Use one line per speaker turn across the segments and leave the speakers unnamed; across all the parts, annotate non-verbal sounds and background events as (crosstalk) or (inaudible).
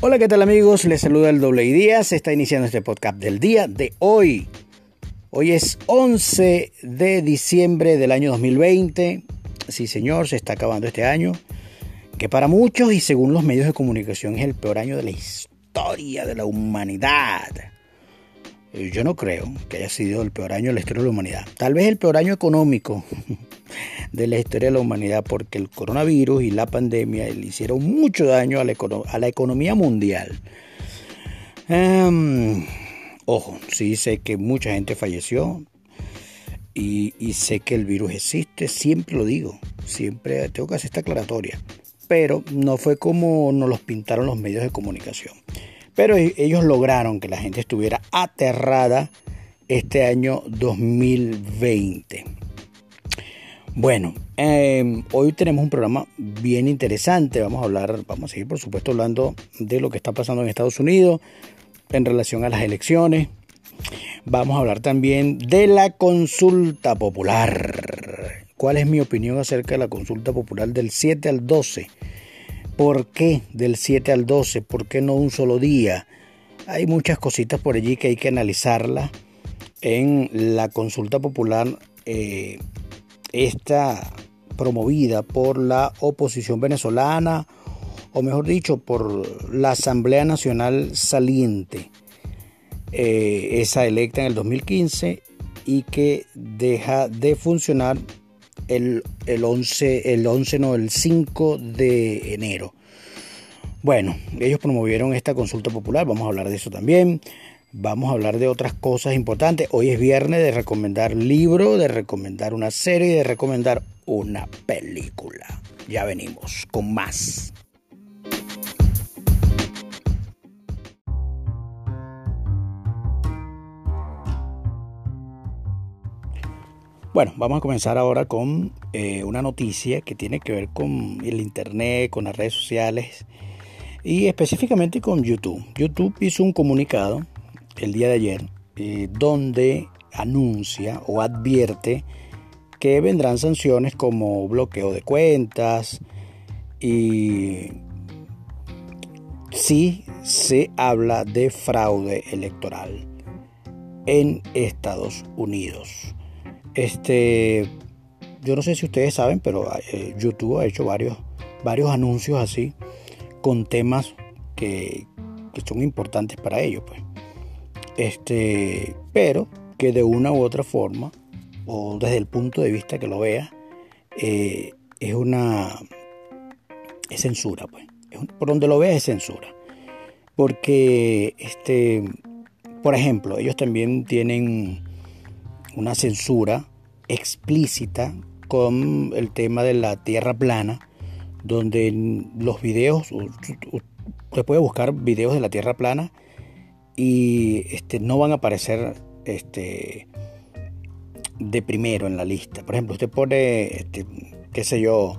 Hola, ¿qué tal amigos? Les saluda el doble Díaz. Se está iniciando este podcast del día de hoy. Hoy es 11 de diciembre del año 2020. Sí, señor, se está acabando este año. Que para muchos y según los medios de comunicación es el peor año de la historia de la humanidad. Yo no creo que haya sido el peor año de la historia de la humanidad. Tal vez el peor año económico (laughs) de la historia de la humanidad porque el coronavirus y la pandemia le hicieron mucho daño a la, a la economía mundial. Em, ojo, sí sé que mucha gente falleció y, y, sé que el virus existe, siempre lo digo, siempre tengo que hacer esta aclaratoria, pero no fue como nos los pintaron los medios de comunicación. Pero e, ellos lograron que la gente estuviera aterrada este año 2020. Bueno, em, hoy tenemos un programa bien interesante. Vamos a hablar, vamos a seguir por supuesto hablando de lo que está pasando en Estados Unidos en relación a las elecciones. Vamos a hablar también de la consulta popular. ¿Cuál es mi opinión acerca de la consulta popular del 7 al 12? ¿Por qué del 7 al 12? ¿Por qué no un solo día? Hay muchas cositas por allí que hay que analizarlas en la consulta popular. Eh, está promovida por la oposición venezolana, o mejor dicho, por la Asamblea Nacional saliente, eh, esa electa en el 2015 y que deja de funcionar el, el 11, el 11, no, el 5 de enero. Bueno, ellos promovieron esta consulta popular, vamos a hablar de eso también. Vamos a hablar de otras cosas importantes. Hoy es viernes de recomendar libro, de recomendar una serie, de recomendar una película. Ya venimos con más. Bueno, vamos a comenzar ahora con eh, una noticia que tiene que ver con el Internet, con las redes sociales y específicamente con YouTube. YouTube hizo un comunicado el día de ayer, eh, donde anuncia o advierte que vendrán sanciones como bloqueo de cuentas y si se habla de fraude electoral en Estados Unidos. Este, yo no sé si ustedes saben, pero eh, YouTube ha hecho varios, varios anuncios así con temas que, que son importantes para ellos. Pues. Este, pero que de una u otra forma, o desde el punto de vista que lo vea, eh, es una es censura, pues. por donde lo vea es censura. Porque, este, por ejemplo, ellos también tienen una censura explícita con el tema de la tierra plana, donde los videos, usted puede buscar videos de la tierra plana y este, no van a aparecer este, de primero en la lista. Por ejemplo, usted pone, este, qué sé yo,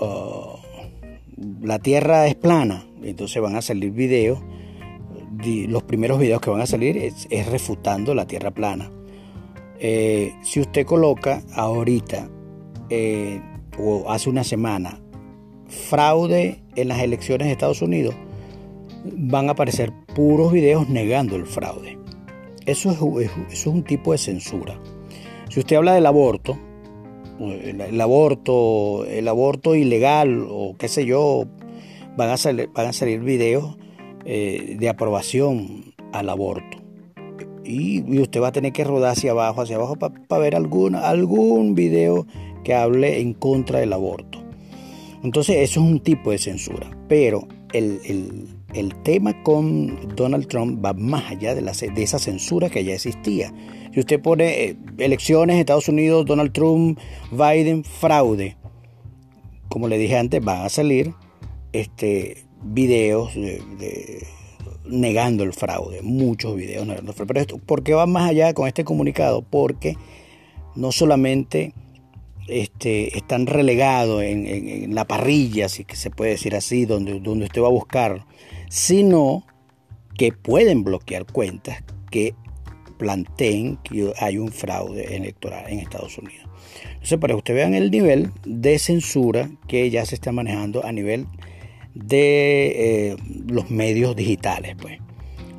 uh, la Tierra es plana, entonces van a salir videos, los primeros videos que van a salir es, refutando la Tierra plana. Eh, si usted coloca ahorita eh, o hace una semana fraude en las elecciones de Estados Unidos, van a aparecer puros videos negando el fraude. Eso es, un tipo de censura. Si usted habla del aborto, el, aborto, el aborto ilegal o qué sé yo, van a salir, van a salir videos eh, de aprobación al aborto. Y, usted va a tener que rodar hacia abajo, hacia abajo para ver algún, algún video que hable en contra del aborto. Entonces eso es un tipo de censura. Pero el, el tema con Donald Trump va más allá de, la, de esa censura que ya existía. Si usted pone eh, elecciones Estados Unidos, Donald Trump, Biden, fraude, como le dije antes, van a salir este, videos negando el fraude, muchos videos negando el fraude. Pero esto, ¿por qué va más allá con este comunicado? Porque no solamente este, están relegados en, la parrilla, si se puede decir así, donde, donde usted va a buscar, sino que pueden bloquear cuentas que planteen que hay un fraude electoral en Estados Unidos. Entonces, para que ustedes vean el nivel de censura que ya se está manejando a nivel de eh, los medios digitales. Pues.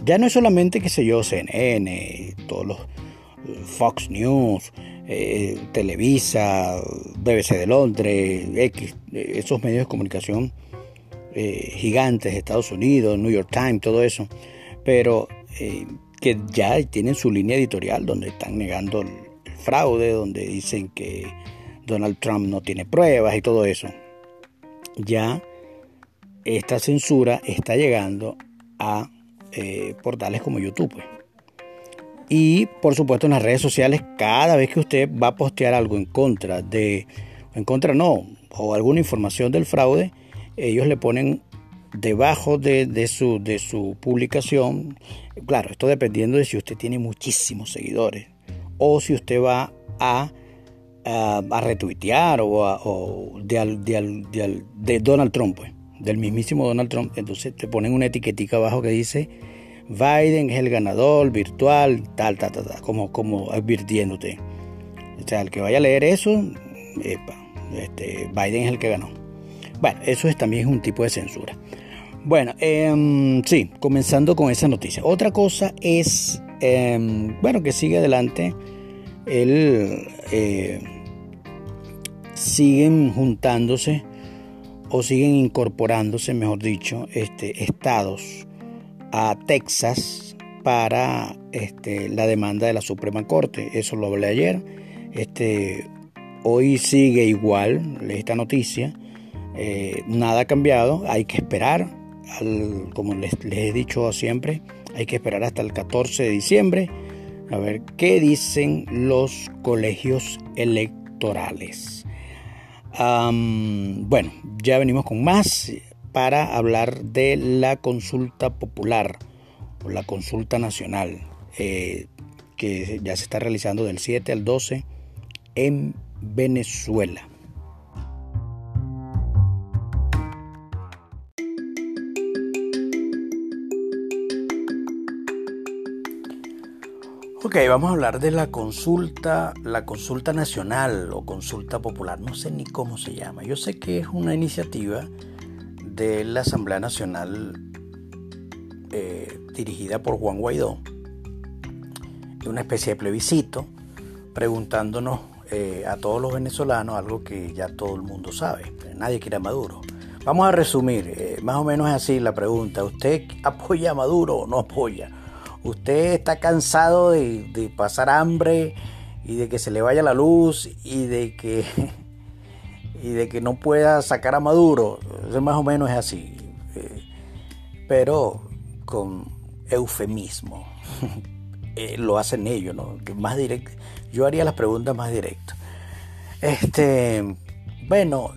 Ya no es solamente, qué sé yo, CNN, todos los eh, Fox News, eh, Televisa, BBC de Londres, X, esos medios de comunicación gigantes de Estados Unidos, New York Times, todo eso, pero que ya tienen su línea editorial donde están negando el fraude, donde dicen que Donald Trump no tiene pruebas y todo eso. Ya esta censura está llegando a eh, portales como YouTube. Y por supuesto en las redes sociales, cada vez que usted va a postear algo en contra de, en contra no, o alguna información del fraude, ellos le ponen debajo de, su, de su publicación, claro, esto dependiendo de si usted tiene muchísimos seguidores o si usted va a, a, retuitear o, de, de, Donald Trump, pues del mismísimo Donald Trump, entonces te ponen una etiquetica abajo que dice Biden es el ganador virtual, tal, tal, tal, tal como, como advirtiéndote. O sea, el que vaya a leer eso, este, Biden es el que ganó. Bueno, eso es, también un tipo de censura. Bueno, eh, sí, comenzando con esa noticia. Otra cosa es, em, bueno, que sigue adelante, el, eh, siguen juntándose o siguen incorporándose, mejor dicho, este, estados a Texas para este, la demanda de la Suprema Corte. Eso lo hablé ayer. Este, hoy sigue igual esta noticia. Eh, nada ha cambiado. Hay que esperar, como les, les he dicho siempre, hay que esperar hasta el 14 de diciembre a ver qué dicen los colegios electorales bueno, ya venimos con más para hablar de la consulta popular o la consulta nacional eh, que ya se está realizando del 7 al 12 en Venezuela. Ok, vamos a hablar de la consulta, la consulta nacional o consulta popular. No sé ni cómo se llama. Yo sé que es una iniciativa de la Asamblea Nacional eh, dirigida por Juan Guaidó, una especie de plebiscito, preguntándonos eh, a todos los venezolanos algo que ya todo el mundo sabe. Nadie quiere a Maduro. Vamos a resumir, eh, más o menos es así la pregunta. ¿Usted apoya a Maduro o no apoya? Usted está cansado de, pasar hambre y de que se le vaya la luz y de que (laughs) y de que no pueda sacar a Maduro, más o menos es así, eh, pero con eufemismo. (laughs) Eh, lo hacen ellos, ¿no? Más directo. Yo haría las preguntas más directas. Este, bueno,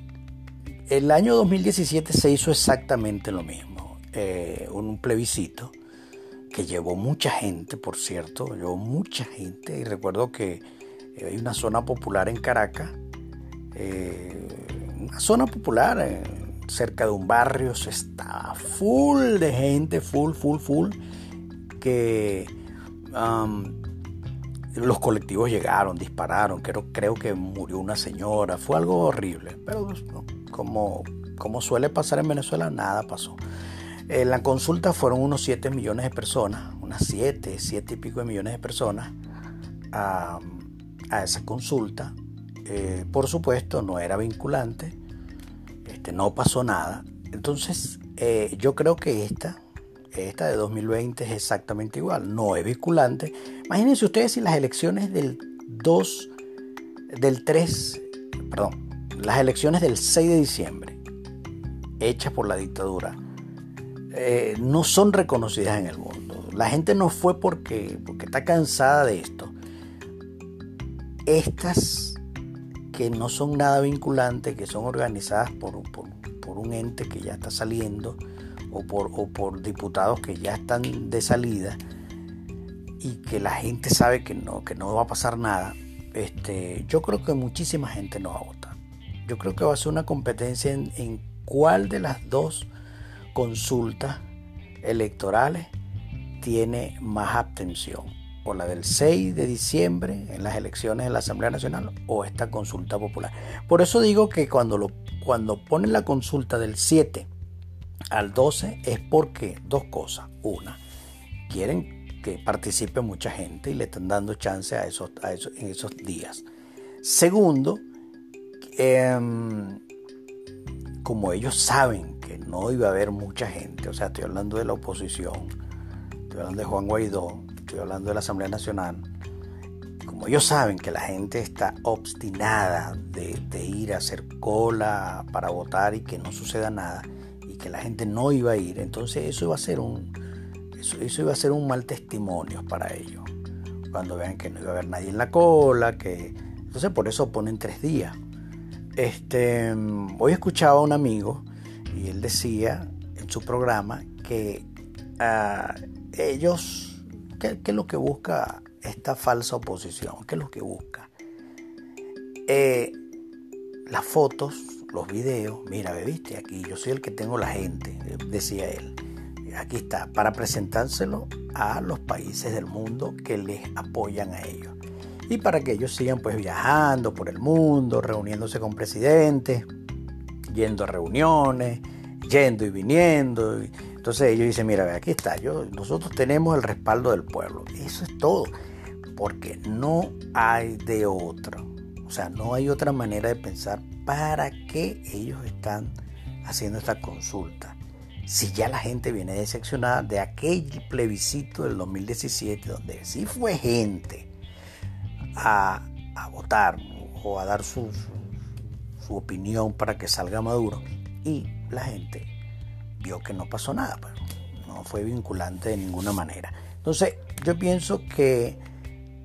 el año 2017 se hizo exactamente lo mismo, eh, un plebiscito que llevó mucha gente, por cierto, llevó mucha gente. Y recuerdo que eh, hay una zona popular en Caracas, eh, una zona popular eh, cerca de un barrio, se estaba full de gente, full, full, full, que los colectivos llegaron, dispararon, creo, creo que murió una señora, fue algo horrible, pero como, como suele pasar en Venezuela, nada pasó. En la consulta fueron unos 7 millones de personas, unas 7, 7 y pico de millones de personas a, esa consulta. Eh, por supuesto, no era vinculante, este, no pasó nada. Entonces, eh, yo creo que esta, esta de 2020 es exactamente igual, no es vinculante. Imagínense ustedes si las elecciones del 2, del 3, perdón, las elecciones del 6 de diciembre, hechas por la dictadura, eh, no son reconocidas en el mundo. La gente no fue porque, porque está cansada de esto. Estas que no son nada vinculantes, que son organizadas por, por, un ente que ya está saliendo o por, o por diputados que ya están de salida y que la gente sabe que no, que no va a pasar nada, este, yo creo que muchísima gente no va a votar. Yo creo que va a ser una competencia en, en cuál de las dos consultas electorales tiene más abstención, o la del 6 de diciembre en las elecciones de la Asamblea Nacional o esta consulta popular. Por eso digo que cuando, lo, cuando ponen la consulta del 7 al 12 es porque dos cosas. Una, quieren que participe mucha gente y le están dando chance a esos, a esos en esos días. Segundo, em, como ellos saben que no iba a haber mucha gente, o sea, estoy hablando de la oposición, estoy hablando de Juan Guaidó, estoy hablando de la Asamblea Nacional, como ellos saben que la gente está obstinada de, ir a hacer cola para votar y que no suceda nada y que la gente no iba a ir, entonces eso iba a ser un eso, iba a ser un mal testimonio para ellos. Cuando vean que no iba a haber nadie en la cola, que entonces por eso ponen tres días. Este, hoy escuchaba a un amigo y él decía en su programa que ah, ellos, ¿qué, es lo que busca esta falsa oposición? ¿Qué es lo que busca? Eh, las fotos, los videos, mira, viste, aquí yo soy el que tengo la gente, decía él. Aquí está, para presentárselo a los países del mundo que les apoyan a ellos. Y para que ellos sigan pues viajando por el mundo, reuniéndose con presidentes, yendo a reuniones, yendo y viniendo. Entonces ellos dicen, mira, aquí está, yo, nosotros tenemos el respaldo del pueblo. Eso es todo, porque no hay de otro. O sea, no hay otra manera de pensar para qué ellos están haciendo esta consulta. Si ya la gente viene decepcionada de aquel plebiscito del 2017, donde sí fue gente a, votar o a dar su, su, opinión para que salga Maduro, y la gente vio que no pasó nada, pero pues, no fue vinculante de ninguna manera. Entonces, yo pienso que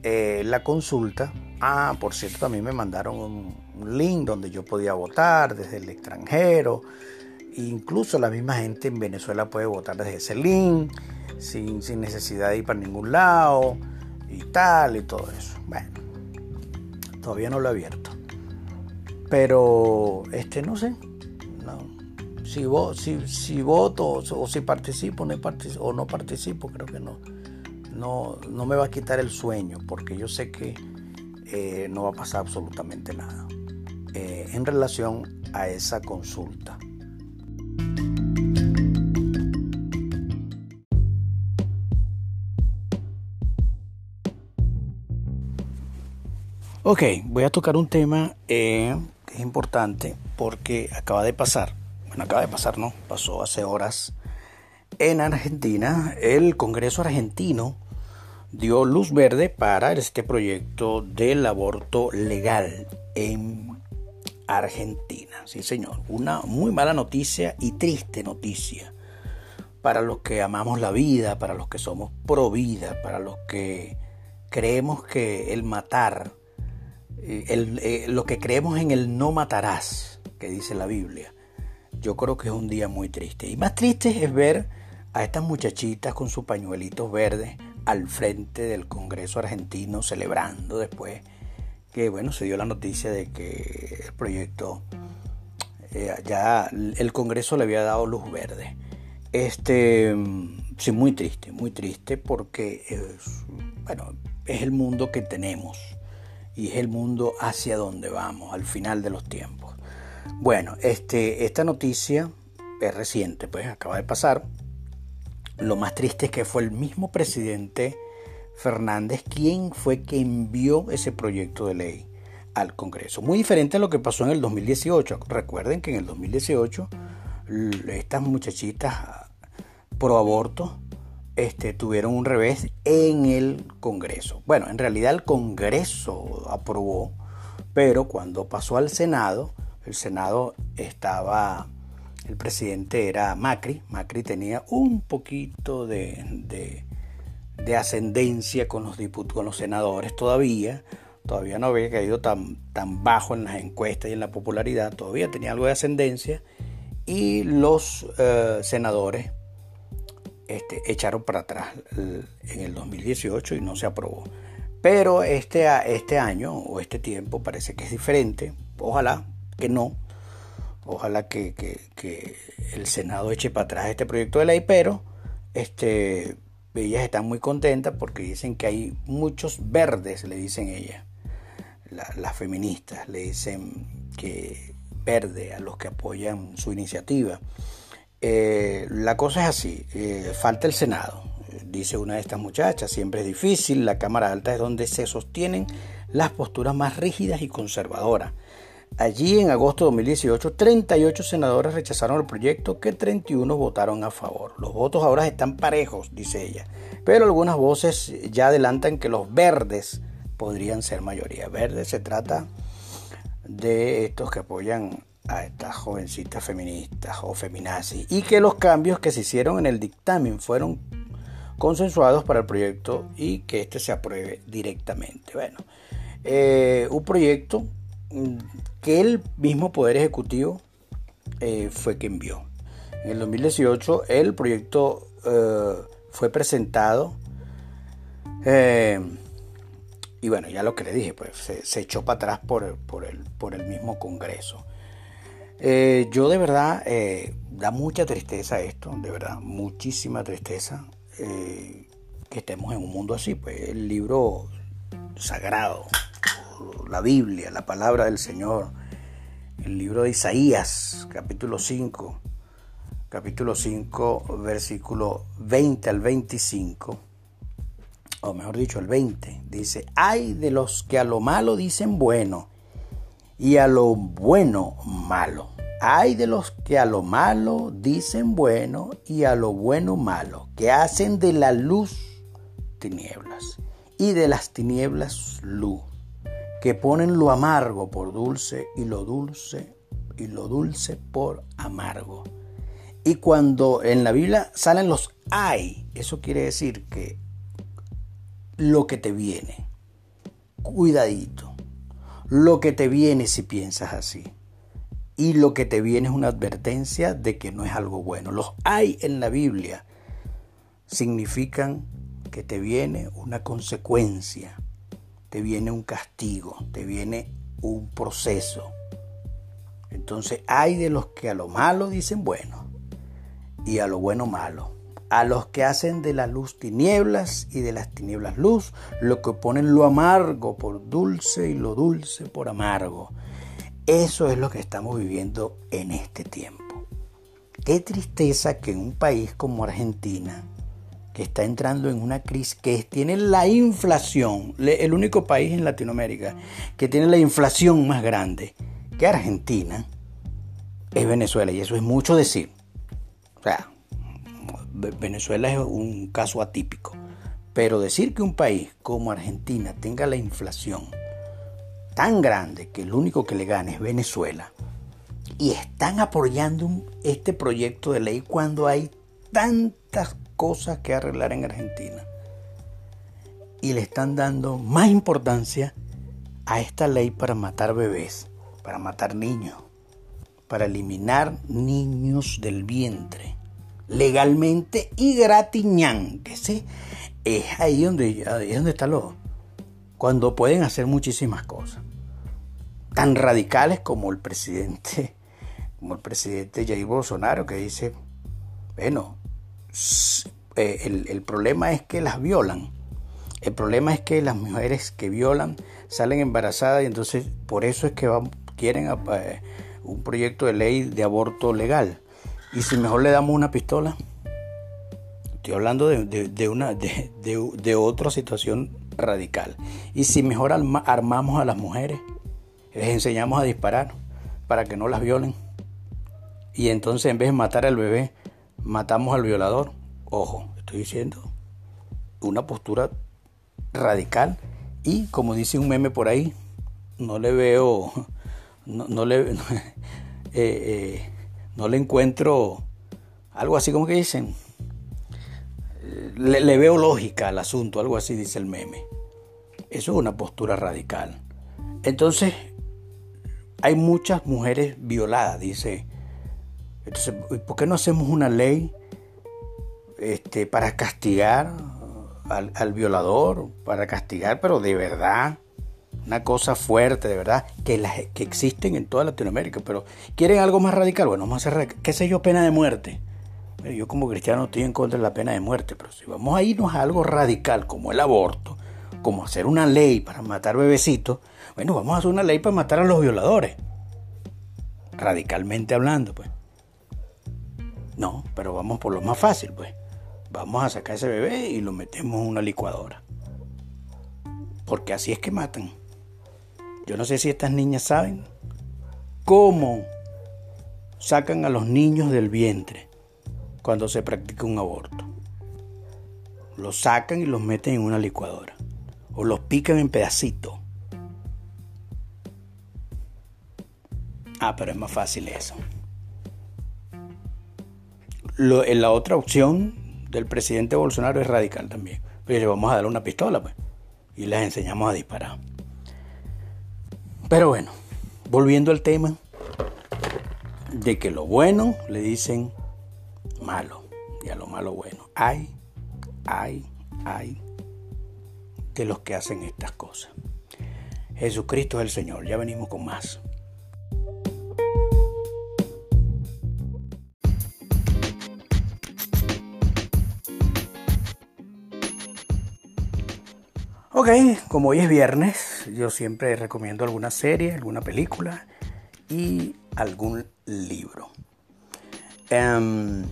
eh, la consulta, ah, por cierto, también me mandaron un, link donde yo podía votar desde el extranjero, incluso la misma gente en Venezuela puede votar desde ese link, sin, sin necesidad de ir para ningún lado y tal y todo eso. Bueno, todavía no lo he abierto. Pero, este, no sé, si, si, si voto o, si participo no participo, o no participo, creo que no, no, no me va a quitar el sueño, porque yo sé que eh, no va a pasar absolutamente nada eh, en relación a esa consulta. Ok, voy a tocar un tema eh, es importante porque acaba de pasar bueno, acaba de pasar, ¿no? Pasó hace horas. En Argentina, el Congreso argentino dio luz verde para este proyecto del aborto legal en Argentina. Sí, señor. Una muy mala noticia y triste noticia para los que amamos la vida, para los que somos pro vida, para los que creemos que el matar, eh, eh, lo que creemos en el no matarás, que dice la Biblia, yo creo que es un día muy triste. Y más triste es ver a estas muchachitas con sus pañuelitos verdes al frente del Congreso argentino celebrando después que bueno se dio la noticia de que el proyecto eh, ya el Congreso le había dado luz verde. Este sí muy triste, muy triste porque bueno, es el mundo que tenemos y es el mundo hacia donde vamos al final de los tiempos. Bueno, este, esta noticia es reciente, pues acaba de pasar. Lo más triste es que fue el mismo presidente Fernández quien fue que envió ese proyecto de ley al Congreso. Muy diferente a lo que pasó en el 2018. Recuerden que en el 2018 estas muchachitas pro aborto este, tuvieron un revés en el Congreso. Bueno, en realidad el Congreso aprobó, pero cuando pasó al Senado, el Senado estaba, el presidente era Macri, Macri tenía un poquito de, de, ascendencia con los, diputados, con los senadores todavía, todavía no había caído tan, tan bajo en las encuestas y en la popularidad, todavía tenía algo de ascendencia. Y los eh, senadores este, echaron para atrás en el 2018 y no se aprobó. Pero este, este año o este tiempo parece que es diferente. Ojalá, que no. Ojalá que, el Senado eche para atrás este proyecto de ley, pero este, ellas están muy contentas porque dicen que hay muchos verdes, le dicen ellas, las feministas, le dicen que verde a los que apoyan su iniciativa. Eh, la cosa es así, eh, falta el Senado, dice una de estas muchachas, siempre es difícil, la Cámara Alta es donde se sostienen las posturas más rígidas y conservadoras. Allí en agosto de 2018, 38 senadores rechazaron el proyecto que 31 votaron a favor. Los votos ahora están parejos, dice ella, pero algunas voces ya adelantan que los verdes podrían ser mayoría. Verde se trata de estos que apoyan a estas jovencitas feministas o feminazis y que los cambios que se hicieron en el dictamen fueron consensuados para el proyecto y que este se apruebe directamente. Bueno, eh, un proyecto mm, que el mismo Poder Ejecutivo eh, fue que envió. En el 2018 el proyecto eh, fue presentado y bueno, ya lo que le dije, pues se, echó para atrás por, por, el, por el mismo Congreso. Eh, yo de verdad, eh, da mucha tristeza esto, de verdad, muchísima tristeza eh, que estemos en un mundo así. Pues el libro sagrado, la Biblia, la palabra del Señor, el libro de Isaías, capítulo 5, capítulo 5, versículo 20 al 25 o mejor dicho, el 20, dice, hay de los que a lo malo dicen bueno y a lo bueno malo. Hay de los que a lo malo dicen bueno y a lo bueno malo, que hacen de la luz tinieblas y de las tinieblas luz, que ponen lo amargo por dulce y lo dulce y lo dulce por amargo. Y cuando en la Biblia salen los hay, eso quiere decir que lo que te viene. Cuidadito. Lo que te viene si piensas así. Y lo que te viene es una advertencia de que no es algo bueno. Los hay en la Biblia significan que te viene una consecuencia, te viene un castigo, te viene un proceso. Entonces hay de los que a lo malo dicen bueno y a lo bueno malo a los que hacen de la luz tinieblas y de las tinieblas luz, lo que ponen lo amargo por dulce y lo dulce por amargo. Eso es lo que estamos viviendo en este tiempo. Qué tristeza que en un país como Argentina, que está entrando en una crisis, que tiene la inflación, el único país en Latinoamérica que tiene la inflación más grande que Argentina, es Venezuela. Y eso es mucho decir. O sea, Venezuela es un caso atípico. Pero decir que un país como Argentina tenga la inflación tan grande que el único que le gane es Venezuela y están apoyando este proyecto de ley cuando hay tantas cosas que arreglar en Argentina y le están dando más importancia a esta ley para matar bebés, para matar niños, para eliminar niños del vientre legalmente y gratiñán, que sí, es ahí donde, ahí donde está lo, cuando pueden hacer muchísimas cosas, tan radicales como el presidente, como el presidente Jair Bolsonaro, que dice, bueno, eh, el, problema es que las violan. El problema es que las mujeres que violan salen embarazadas y entonces por eso es que quieren eh, un proyecto de ley de aborto legal. ¿Y si mejor le damos una pistola? Estoy hablando de, una, de, otra situación radical. ¿Y si mejor armamos a las mujeres? Les enseñamos a disparar para que no las violen. Y entonces en vez de matar al bebé, matamos al violador. Ojo, estoy diciendo una postura radical y como dice un meme por ahí, no le veo, (laughs) no, le, (laughs) eh, eh, no le encuentro algo así como que dicen. Le, veo lógica al asunto, algo así dice el meme. Eso es una postura radical. Entonces, hay muchas mujeres violadas, dice. Entonces, ¿por qué no hacemos una ley este, para castigar al, al violador? Para castigar, pero de verdad una cosa fuerte, de verdad, que, las, que existen en toda Latinoamérica, pero quieren algo más radical, bueno, vamos a hacer, qué sé yo, pena de muerte. yo como cristiano estoy en contra de la pena de muerte, pero si vamos a irnos a algo radical como el aborto, como hacer una ley para matar bebecitos, bueno, vamos a hacer una ley para matar a los violadores. Radicalmente hablando, pues. No, pero vamos por lo más fácil, pues. Vamos a sacar ese bebé y lo metemos en una licuadora. Porque así es que matan. Yo no sé si estas niñas saben cómo sacan a los niños del vientre cuando se practica un aborto. Los sacan y los meten en una licuadora. O los pican en pedacitos. Ah, pero es más fácil eso. en la otra opción del presidente Bolsonaro es radical también. Pues le vamos a dar una pistola pues, y les enseñamos a disparar. Pero bueno, volviendo al tema de que lo bueno le dicen malo y a lo malo bueno. Hay, hay, hay de los que hacen estas cosas. Jesucristo es el Señor. Ya venimos con más. Ok, como hoy es viernes, yo siempre recomiendo alguna serie, alguna película y algún libro. Em,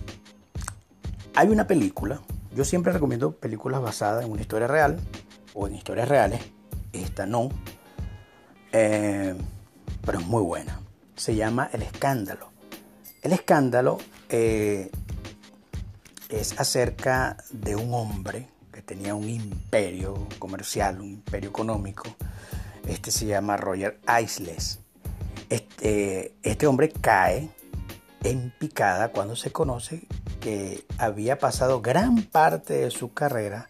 hay una película, yo siempre recomiendo películas basadas en una historia real o en historias reales, esta no, em, pero es muy buena. Se llama El Escándalo. El Escándalo eh, es acerca de un hombre tenía un imperio comercial, un imperio económico. Este se llama Roger Isles. Este, este hombre cae en picada cuando se conoce que había pasado gran parte de su carrera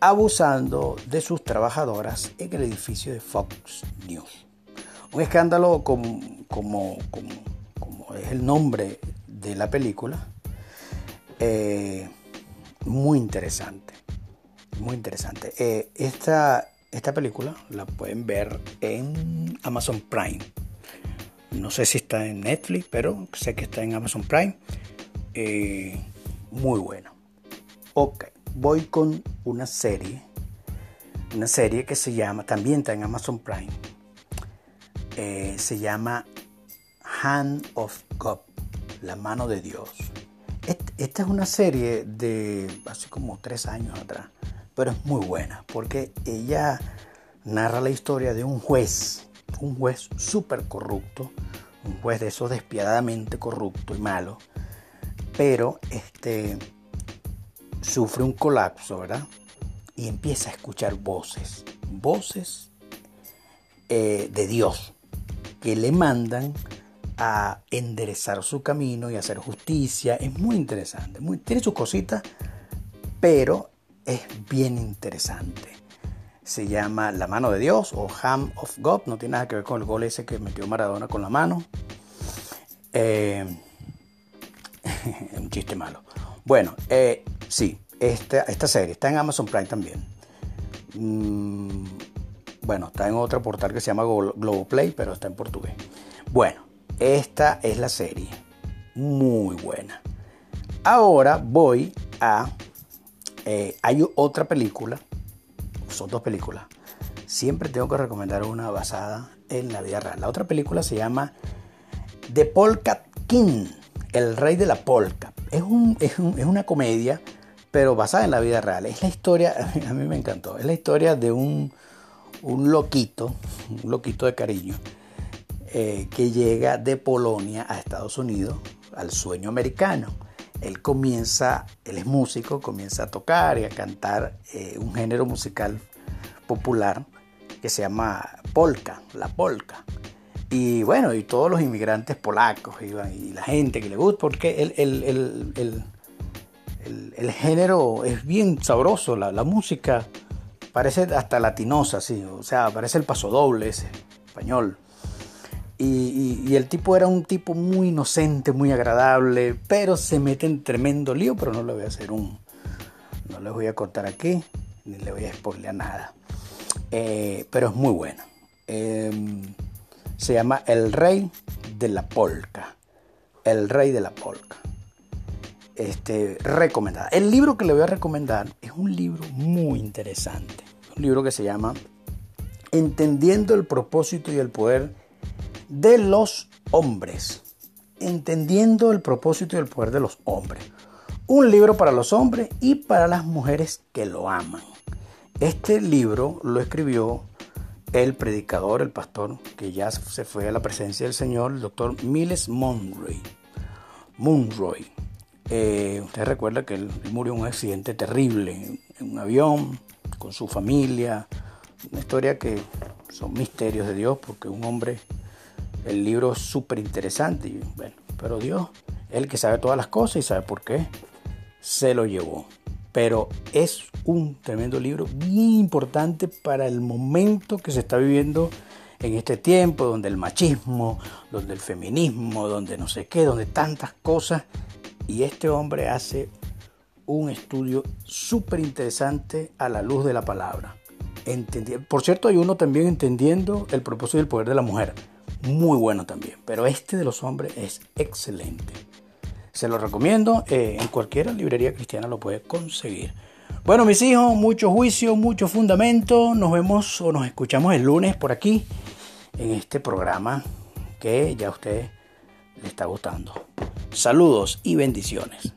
abusando de sus trabajadoras en el edificio de Fox News. Un escándalo como, como, como, es el nombre de la película, eh, muy interesante muy interesante. Eh, esta, esta película la pueden ver en Amazon Prime. No sé si está en Netflix, pero sé que está en Amazon Prime. Eh, muy bueno. Ok, voy con una serie. Una serie que se llama, también está en Amazon Prime. Eh, se llama Hand of God, la mano de Dios. Esta es una serie de hace como tres años atrás pero es muy buena porque ella narra la historia de un juez, un juez súper corrupto, un juez de esos despiadadamente corrupto y malo, pero este sufre un colapso, ¿verdad? Y empieza a escuchar voces, voces eh, de Dios que le mandan a enderezar su camino y hacer justicia. Es muy interesante, muy, tiene sus cositas, pero es bien interesante. Se llama La mano de Dios o Ham of God. No tiene nada que ver con el gol ese que metió Maradona con la mano. Eh, (laughs) un chiste malo. Bueno, eh, sí, esta, esta, serie está en Amazon Prime también. Mm, bueno, está en otro portal que se llama Globoplay, pero está en portugués. Bueno, esta es la serie. Muy buena. Ahora voy a eh, hay otra película, son dos películas. Siempre tengo que recomendar una basada en la vida real. La otra película se llama The Polka King, el rey de la polka. Es, es, una comedia, pero basada en la vida real. Es la historia, (laughs) a mí me encantó, es la historia de un, un loquito, un loquito de cariño, eh, que llega de Polonia a Estados Unidos al sueño americano él comienza, él es músico, comienza a tocar y a cantar eh, un género musical popular que se llama polka, la polka. Y bueno, y todos los inmigrantes polacos y la gente que le gusta, porque el, el, el, género es bien sabroso, la, la, música parece hasta latinosa, sí, o sea, parece el paso doble ese, español. Y, el tipo era un tipo muy inocente, muy agradable, pero se mete en tremendo lío, pero no le voy a hacer un... No les voy a contar aquí, ni le voy a spoilear nada. Eh, pero es muy bueno. Em, se llama El Rey de la Polka. El Rey de la Polka. Este, recomendada. El libro que le voy a recomendar es un libro muy interesante. Un libro que se llama Entendiendo el propósito y el poder de los hombres. Entendiendo el propósito y el poder de los hombres. Un libro para los hombres y para las mujeres que lo aman. Este libro lo escribió el predicador, el pastor, que ya se fue a la presencia del Señor, el doctor Miles Monroy. Monroy. Eh, usted recuerda que él murió en un accidente terrible en un avión con su familia. Una historia que son misterios de Dios porque un hombre, el libro es súper interesante. Bueno, pero Dios, él que sabe todas las cosas y sabe por qué, se lo llevó. Pero es un tremendo libro, bien importante para el momento que se está viviendo en este tiempo, donde el machismo, donde el feminismo, donde no sé qué, donde tantas cosas. Y este hombre hace un estudio súper interesante a la luz de la palabra. Por cierto, hay uno también entendiendo el propósito y el poder de la mujer. Muy bueno también. Pero este de los hombres es excelente. Se lo recomiendo. Eh, en cualquier librería cristiana lo puede conseguir. Bueno, mis hijos, mucho juicio, mucho fundamento. Nos vemos o nos escuchamos el lunes por aquí en este programa que ya a usted le está gustando. Saludos y bendiciones.